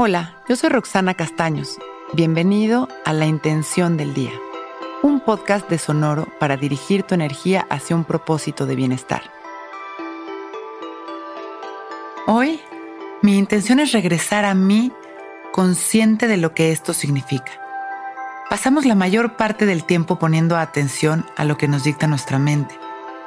Hola, yo soy Roxana Castaños. Bienvenido a La Intención del Día, un podcast de Sonoro para dirigir tu energía hacia un propósito de bienestar. Hoy, mi intención es regresar a mí consciente de lo que esto significa. Pasamos la mayor parte del tiempo poniendo atención a lo que nos dicta nuestra mente,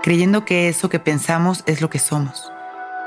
creyendo que eso que pensamos es lo que somos.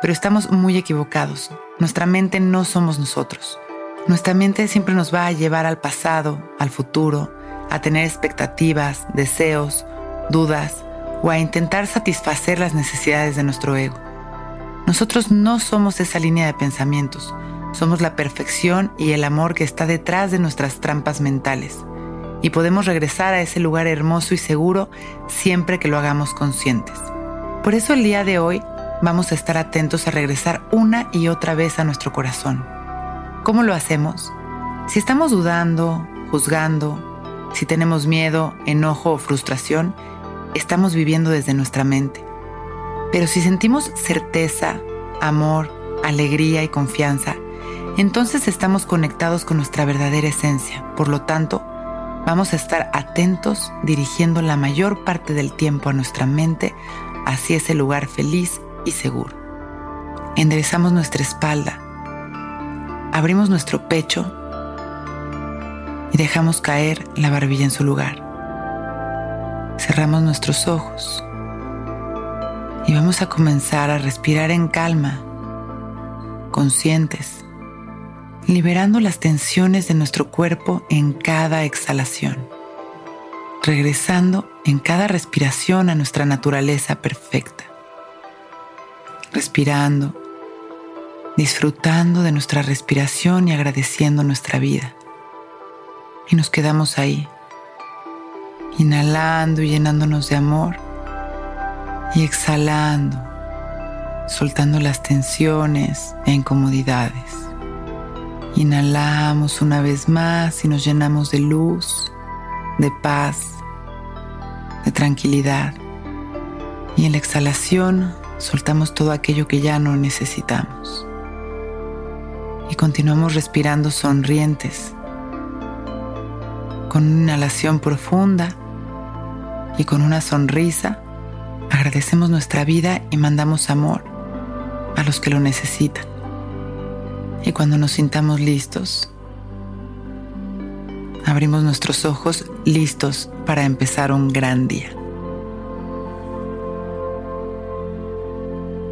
Pero estamos muy equivocados. Nuestra mente no somos nosotros. Nuestra mente siempre nos va a llevar al pasado, al futuro, a tener expectativas, deseos, dudas o a intentar satisfacer las necesidades de nuestro ego. Nosotros no somos esa línea de pensamientos, somos la perfección y el amor que está detrás de nuestras trampas mentales. Y podemos regresar a ese lugar hermoso y seguro siempre que lo hagamos conscientes. Por eso el día de hoy vamos a estar atentos a regresar una y otra vez a nuestro corazón. ¿Cómo lo hacemos? Si estamos dudando, juzgando, si tenemos miedo, enojo o frustración, estamos viviendo desde nuestra mente. Pero si sentimos certeza, amor, alegría y confianza, entonces estamos conectados con nuestra verdadera esencia. Por lo tanto, vamos a estar atentos dirigiendo la mayor parte del tiempo a nuestra mente hacia ese lugar feliz y seguro. Enderezamos nuestra espalda, abrimos nuestro pecho y dejamos caer la barbilla en su lugar. Cerramos nuestros ojos y vamos a comenzar a respirar en calma, conscientes, liberando las tensiones de nuestro cuerpo en cada exhalación, regresando en cada respiración a nuestra naturaleza perfecta respirando, disfrutando de nuestra respiración y agradeciendo nuestra vida. Y nos quedamos ahí, inhalando y llenándonos de amor y exhalando, soltando las tensiones e incomodidades. Inhalamos una vez más y nos llenamos de luz, de paz, de tranquilidad. Y en la exhalación soltamos todo aquello que ya no necesitamos. Y continuamos respirando sonrientes, con una inhalación profunda y con una sonrisa. Agradecemos nuestra vida y mandamos amor a los que lo necesitan. Y cuando nos sintamos listos, abrimos nuestros ojos listos para empezar un gran día.